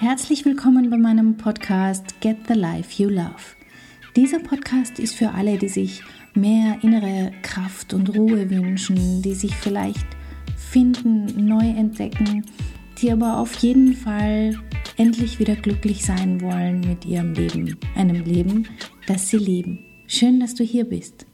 Herzlich willkommen bei meinem Podcast Get the Life You Love. Dieser Podcast ist für alle, die sich mehr innere Kraft und Ruhe wünschen, die sich vielleicht finden, neu entdecken, die aber auf jeden Fall endlich wieder glücklich sein wollen mit ihrem Leben, einem Leben, das sie lieben. Schön, dass du hier bist.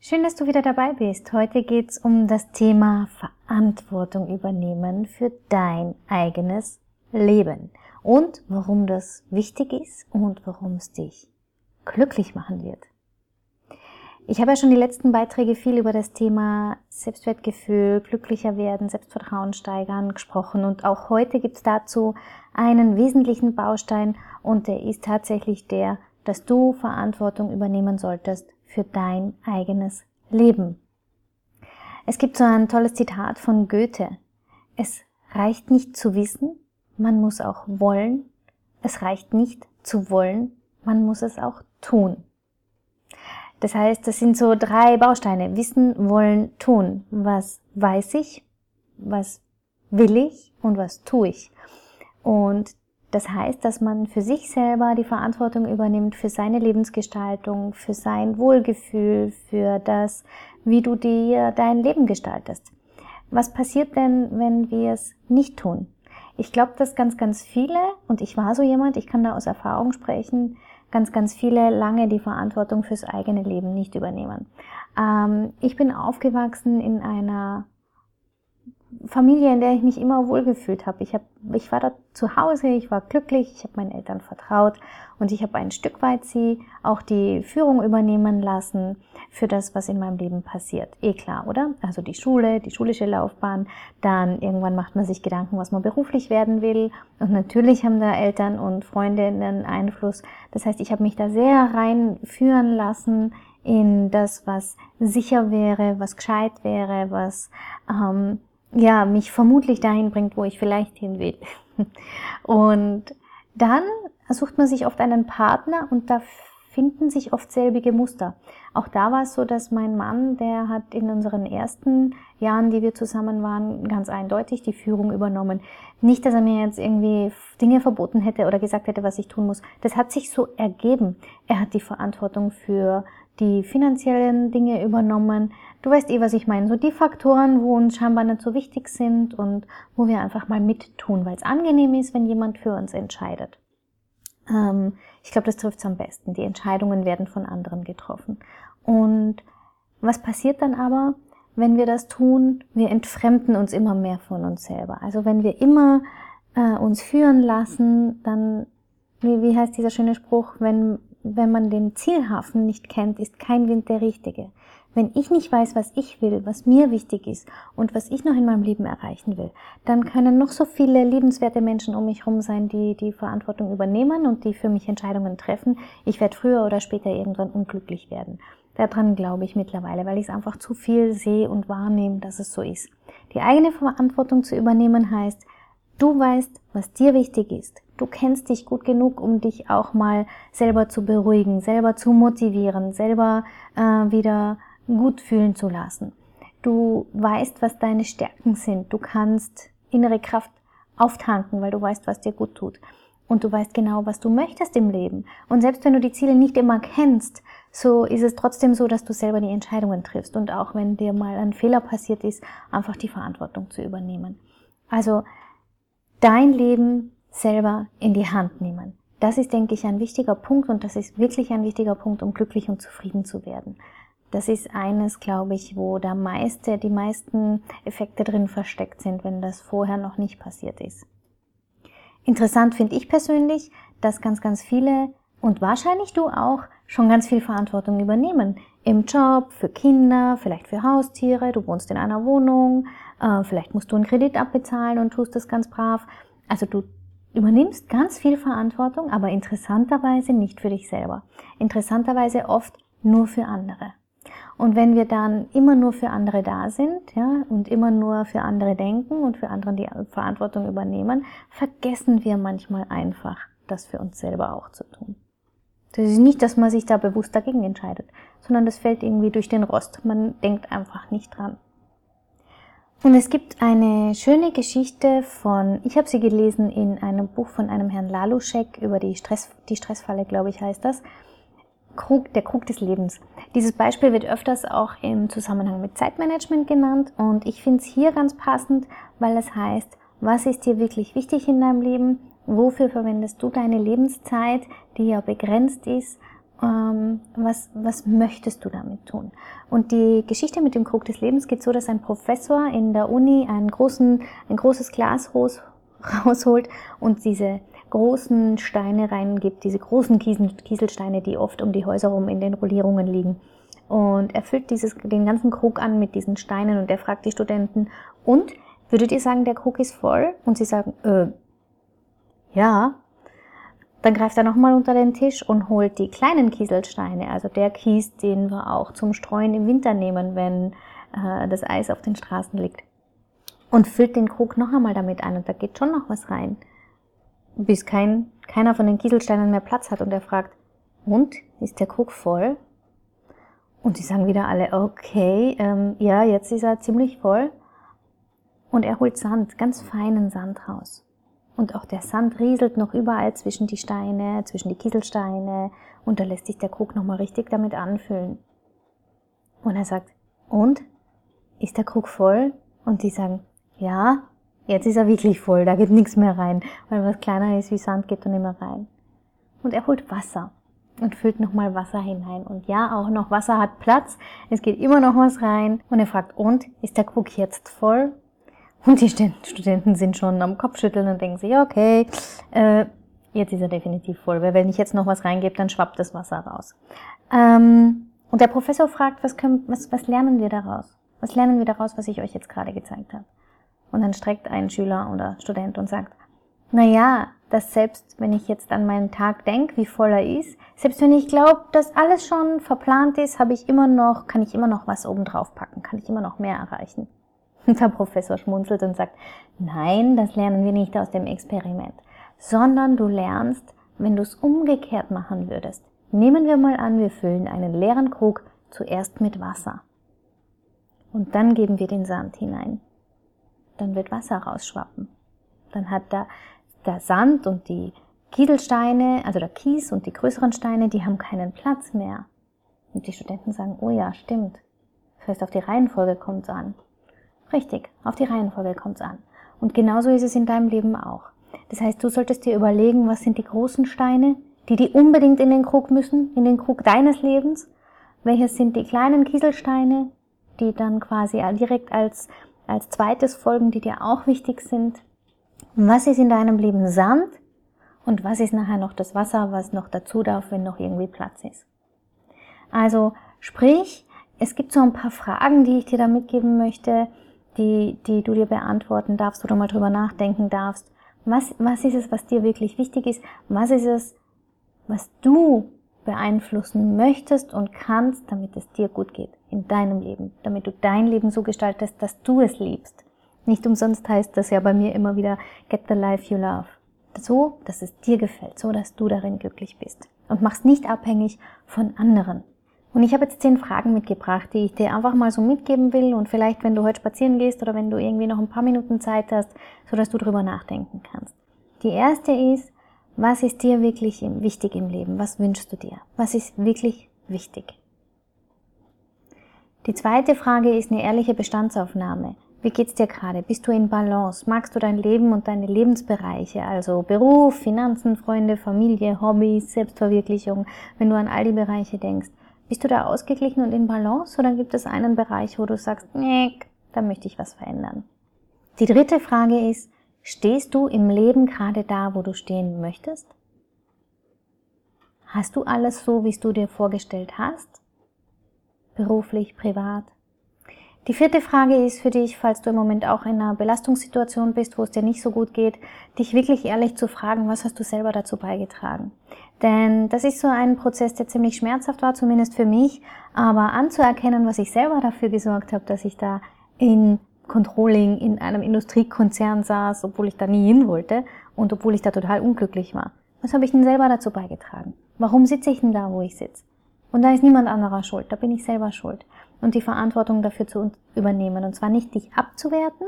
Schön, dass du wieder dabei bist. Heute geht es um das Thema Verantwortung übernehmen für dein eigenes Leben und warum das wichtig ist und warum es dich glücklich machen wird. Ich habe ja schon die letzten Beiträge viel über das Thema Selbstwertgefühl, glücklicher werden, Selbstvertrauen steigern gesprochen und auch heute gibt es dazu einen wesentlichen Baustein und der ist tatsächlich der, dass du Verantwortung übernehmen solltest für dein eigenes Leben. Es gibt so ein tolles Zitat von Goethe. Es reicht nicht zu wissen, man muss auch wollen. Es reicht nicht zu wollen, man muss es auch tun. Das heißt, das sind so drei Bausteine. Wissen, wollen, tun. Was weiß ich? Was will ich? Und was tue ich? Und das heißt, dass man für sich selber die Verantwortung übernimmt für seine Lebensgestaltung, für sein Wohlgefühl, für das, wie du dir dein Leben gestaltest. Was passiert denn, wenn wir es nicht tun? Ich glaube, dass ganz, ganz viele, und ich war so jemand, ich kann da aus Erfahrung sprechen, ganz, ganz viele lange die Verantwortung fürs eigene Leben nicht übernehmen. Ähm, ich bin aufgewachsen in einer Familie, in der ich mich immer wohlgefühlt habe. Ich, hab, ich war da zu Hause, ich war glücklich, ich habe meinen Eltern vertraut und ich habe ein Stück weit sie auch die Führung übernehmen lassen für das, was in meinem Leben passiert. Eh klar, oder? Also die Schule, die schulische Laufbahn, dann irgendwann macht man sich Gedanken, was man beruflich werden will und natürlich haben da Eltern und Freunde einen Einfluss. Das heißt, ich habe mich da sehr reinführen lassen in das, was sicher wäre, was gescheit wäre, was ähm, ja, mich vermutlich dahin bringt, wo ich vielleicht hin will. Und dann sucht man sich oft einen Partner und da finden sich oft selbige Muster. Auch da war es so, dass mein Mann, der hat in unseren ersten Jahren, die wir zusammen waren, ganz eindeutig die Führung übernommen. Nicht, dass er mir jetzt irgendwie Dinge verboten hätte oder gesagt hätte, was ich tun muss. Das hat sich so ergeben. Er hat die Verantwortung für die finanziellen Dinge übernommen. Du weißt eh, was ich meine. So die Faktoren, wo uns scheinbar nicht so wichtig sind und wo wir einfach mal mittun, weil es angenehm ist, wenn jemand für uns entscheidet. Ähm, ich glaube, das trifft es am besten. Die Entscheidungen werden von anderen getroffen. Und was passiert dann aber, wenn wir das tun? Wir entfremden uns immer mehr von uns selber. Also wenn wir immer äh, uns führen lassen, dann, wie, wie heißt dieser schöne Spruch, wenn wenn man den Zielhafen nicht kennt, ist kein Wind der richtige. Wenn ich nicht weiß, was ich will, was mir wichtig ist und was ich noch in meinem Leben erreichen will, dann können noch so viele liebenswerte Menschen um mich herum sein, die die Verantwortung übernehmen und die für mich Entscheidungen treffen. Ich werde früher oder später irgendwann unglücklich werden. Daran glaube ich mittlerweile, weil ich es einfach zu viel sehe und wahrnehme, dass es so ist. Die eigene Verantwortung zu übernehmen heißt, du weißt, was dir wichtig ist. Du kennst dich gut genug, um dich auch mal selber zu beruhigen, selber zu motivieren, selber äh, wieder gut fühlen zu lassen. Du weißt, was deine Stärken sind. Du kannst innere Kraft auftanken, weil du weißt, was dir gut tut. Und du weißt genau, was du möchtest im Leben. Und selbst wenn du die Ziele nicht immer kennst, so ist es trotzdem so, dass du selber die Entscheidungen triffst. Und auch wenn dir mal ein Fehler passiert ist, einfach die Verantwortung zu übernehmen. Also dein Leben selber in die Hand nehmen. Das ist, denke ich, ein wichtiger Punkt und das ist wirklich ein wichtiger Punkt, um glücklich und zufrieden zu werden. Das ist eines, glaube ich, wo der meiste, die meisten Effekte drin versteckt sind, wenn das vorher noch nicht passiert ist. Interessant finde ich persönlich, dass ganz, ganz viele und wahrscheinlich du auch schon ganz viel Verantwortung übernehmen. Im Job, für Kinder, vielleicht für Haustiere, du wohnst in einer Wohnung, äh, vielleicht musst du einen Kredit abbezahlen und tust das ganz brav. Also du übernimmst ganz viel Verantwortung, aber interessanterweise nicht für dich selber. Interessanterweise oft nur für andere. Und wenn wir dann immer nur für andere da sind, ja, und immer nur für andere denken und für andere die Verantwortung übernehmen, vergessen wir manchmal einfach, das für uns selber auch zu tun. Das ist nicht, dass man sich da bewusst dagegen entscheidet, sondern das fällt irgendwie durch den Rost. Man denkt einfach nicht dran. Und es gibt eine schöne Geschichte von, ich habe sie gelesen in einem Buch von einem Herrn Laluschek über die, Stress, die Stressfalle, glaube ich, heißt das. Krug, der Krug des Lebens. Dieses Beispiel wird öfters auch im Zusammenhang mit Zeitmanagement genannt und ich finde es hier ganz passend, weil es heißt, was ist dir wirklich wichtig in deinem Leben? Wofür verwendest du deine Lebenszeit, die ja begrenzt ist? Ähm, was, was möchtest du damit tun? Und die Geschichte mit dem Krug des Lebens geht so, dass ein Professor in der Uni einen großen, ein großes Glas rausholt und diese großen Steine reingibt, diese großen Kieselsteine, die oft um die Häuser rum in den Rollierungen liegen. Und er füllt dieses, den ganzen Krug an mit diesen Steinen und er fragt die Studenten, und würdet ihr sagen, der Krug ist voll? Und sie sagen, äh, ja. Dann greift er nochmal unter den Tisch und holt die kleinen Kieselsteine, also der Kies, den wir auch zum Streuen im Winter nehmen, wenn äh, das Eis auf den Straßen liegt. Und füllt den Krug noch einmal damit ein und da geht schon noch was rein. Bis kein, keiner von den Kieselsteinen mehr Platz hat und er fragt, und, ist der Krug voll? Und sie sagen wieder alle, okay, ähm, ja, jetzt ist er ziemlich voll. Und er holt Sand, ganz feinen Sand raus. Und auch der Sand rieselt noch überall zwischen die Steine, zwischen die Kieselsteine. Und da lässt sich der Krug nochmal richtig damit anfüllen. Und er sagt, und? Ist der Krug voll? Und die sagen, ja, jetzt ist er wirklich voll, da geht nichts mehr rein. Weil was kleiner ist wie Sand geht da nicht mehr rein. Und er holt Wasser und füllt nochmal Wasser hinein. Und ja, auch noch Wasser hat Platz. Es geht immer noch was rein. Und er fragt, und? Ist der Krug jetzt voll? Und die Studenten sind schon am Kopfschütteln und denken sich, okay, äh, jetzt ist er definitiv voll, weil wenn ich jetzt noch was reingebe, dann schwappt das Wasser raus. Ähm, und der Professor fragt, was, können, was, was lernen wir daraus? Was lernen wir daraus, was ich euch jetzt gerade gezeigt habe? Und dann streckt ein Schüler oder Student und sagt, na ja, dass selbst wenn ich jetzt an meinen Tag denke, wie voll er ist, selbst wenn ich glaube, dass alles schon verplant ist, habe ich immer noch, kann ich immer noch was oben drauf packen, kann ich immer noch mehr erreichen. Der Professor schmunzelt und sagt, nein, das lernen wir nicht aus dem Experiment, sondern du lernst, wenn du es umgekehrt machen würdest. Nehmen wir mal an, wir füllen einen leeren Krug zuerst mit Wasser. Und dann geben wir den Sand hinein. Dann wird Wasser rausschwappen. Dann hat da der Sand und die Kieselsteine, also der Kies und die größeren Steine, die haben keinen Platz mehr. Und die Studenten sagen, oh ja, stimmt. Das heißt, auf die Reihenfolge kommt es an. Richtig, auf die Reihenfolge kommt es an. Und genauso ist es in deinem Leben auch. Das heißt, du solltest dir überlegen, was sind die großen Steine, die die unbedingt in den Krug müssen, in den Krug deines Lebens. Welches sind die kleinen Kieselsteine, die dann quasi direkt als, als zweites folgen, die dir auch wichtig sind. was ist in deinem Leben Sand? Und was ist nachher noch das Wasser, was noch dazu darf, wenn noch irgendwie Platz ist? Also, sprich, es gibt so ein paar Fragen, die ich dir da mitgeben möchte, die, die du dir beantworten darfst oder mal drüber nachdenken darfst. Was, was ist es, was dir wirklich wichtig ist? Was ist es, was du beeinflussen möchtest und kannst, damit es dir gut geht in deinem Leben, damit du dein Leben so gestaltest, dass du es liebst. Nicht umsonst heißt das ja bei mir immer wieder Get the life you love. So, dass es dir gefällt, so dass du darin glücklich bist. Und machst nicht abhängig von anderen. Und ich habe jetzt zehn Fragen mitgebracht, die ich dir einfach mal so mitgeben will und vielleicht, wenn du heute spazieren gehst oder wenn du irgendwie noch ein paar Minuten Zeit hast, so dass du drüber nachdenken kannst. Die erste ist, was ist dir wirklich wichtig im Leben? Was wünschst du dir? Was ist wirklich wichtig? Die zweite Frage ist eine ehrliche Bestandsaufnahme. Wie geht's dir gerade? Bist du in Balance? Magst du dein Leben und deine Lebensbereiche, also Beruf, Finanzen, Freunde, Familie, Hobbys, Selbstverwirklichung, wenn du an all die Bereiche denkst? Bist du da ausgeglichen und in Balance oder gibt es einen Bereich, wo du sagst, nee, da möchte ich was verändern? Die dritte Frage ist, stehst du im Leben gerade da, wo du stehen möchtest? Hast du alles so, wie es du dir vorgestellt hast? Beruflich, privat? Die vierte Frage ist für dich, falls du im Moment auch in einer Belastungssituation bist, wo es dir nicht so gut geht, dich wirklich ehrlich zu fragen, was hast du selber dazu beigetragen? Denn das ist so ein Prozess, der ziemlich schmerzhaft war, zumindest für mich, aber anzuerkennen, was ich selber dafür gesorgt habe, dass ich da in Controlling in einem Industriekonzern saß, obwohl ich da nie hin wollte und obwohl ich da total unglücklich war. Was habe ich denn selber dazu beigetragen? Warum sitze ich denn da, wo ich sitze? Und da ist niemand anderer schuld, da bin ich selber schuld. Und die Verantwortung dafür zu übernehmen. Und zwar nicht dich abzuwerten,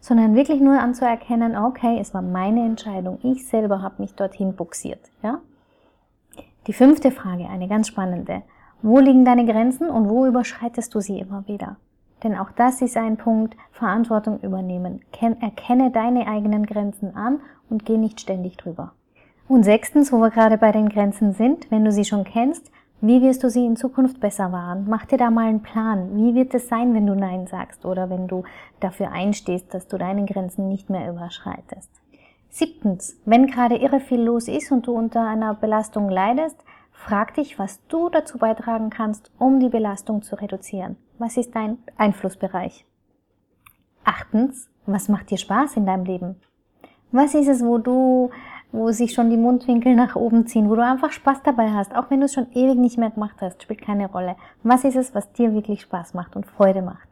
sondern wirklich nur anzuerkennen, okay, es war meine Entscheidung. Ich selber habe mich dorthin buxiert. Ja? Die fünfte Frage, eine ganz spannende. Wo liegen deine Grenzen und wo überschreitest du sie immer wieder? Denn auch das ist ein Punkt, Verantwortung übernehmen. Erkenne deine eigenen Grenzen an und geh nicht ständig drüber. Und sechstens, wo wir gerade bei den Grenzen sind, wenn du sie schon kennst, wie wirst du sie in Zukunft besser wahren? Mach dir da mal einen Plan. Wie wird es sein, wenn du Nein sagst oder wenn du dafür einstehst, dass du deine Grenzen nicht mehr überschreitest? Siebtens, wenn gerade irre viel los ist und du unter einer Belastung leidest, frag dich, was du dazu beitragen kannst, um die Belastung zu reduzieren. Was ist dein Einflussbereich? Achtens, was macht dir Spaß in deinem Leben? Was ist es, wo du wo sich schon die Mundwinkel nach oben ziehen, wo du einfach Spaß dabei hast, auch wenn du es schon ewig nicht mehr gemacht hast, spielt keine Rolle. Was ist es, was dir wirklich Spaß macht und Freude macht?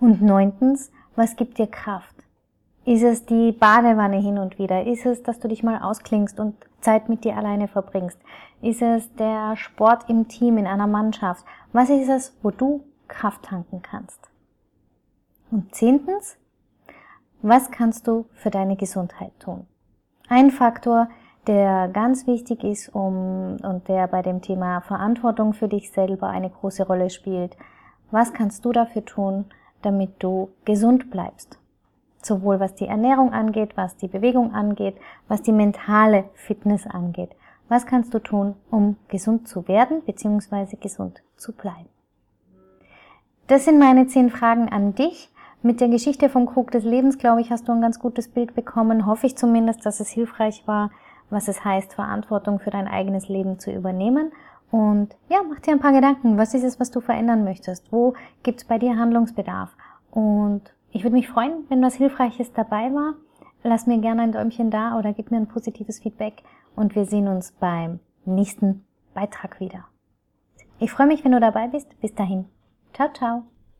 Und neuntens, was gibt dir Kraft? Ist es die Badewanne hin und wieder? Ist es, dass du dich mal ausklingst und Zeit mit dir alleine verbringst? Ist es der Sport im Team, in einer Mannschaft? Was ist es, wo du Kraft tanken kannst? Und zehntens, was kannst du für deine Gesundheit tun? Ein Faktor, der ganz wichtig ist um, und der bei dem Thema Verantwortung für dich selber eine große Rolle spielt. Was kannst du dafür tun, damit du gesund bleibst? Sowohl was die Ernährung angeht, was die Bewegung angeht, was die mentale Fitness angeht. Was kannst du tun, um gesund zu werden bzw. gesund zu bleiben? Das sind meine zehn Fragen an dich. Mit der Geschichte vom Krug des Lebens, glaube ich, hast du ein ganz gutes Bild bekommen. Hoffe ich zumindest, dass es hilfreich war, was es heißt, Verantwortung für dein eigenes Leben zu übernehmen. Und ja, mach dir ein paar Gedanken. Was ist es, was du verändern möchtest? Wo gibt es bei dir Handlungsbedarf? Und ich würde mich freuen, wenn was Hilfreiches dabei war. Lass mir gerne ein Däumchen da oder gib mir ein positives Feedback. Und wir sehen uns beim nächsten Beitrag wieder. Ich freue mich, wenn du dabei bist. Bis dahin. Ciao, ciao.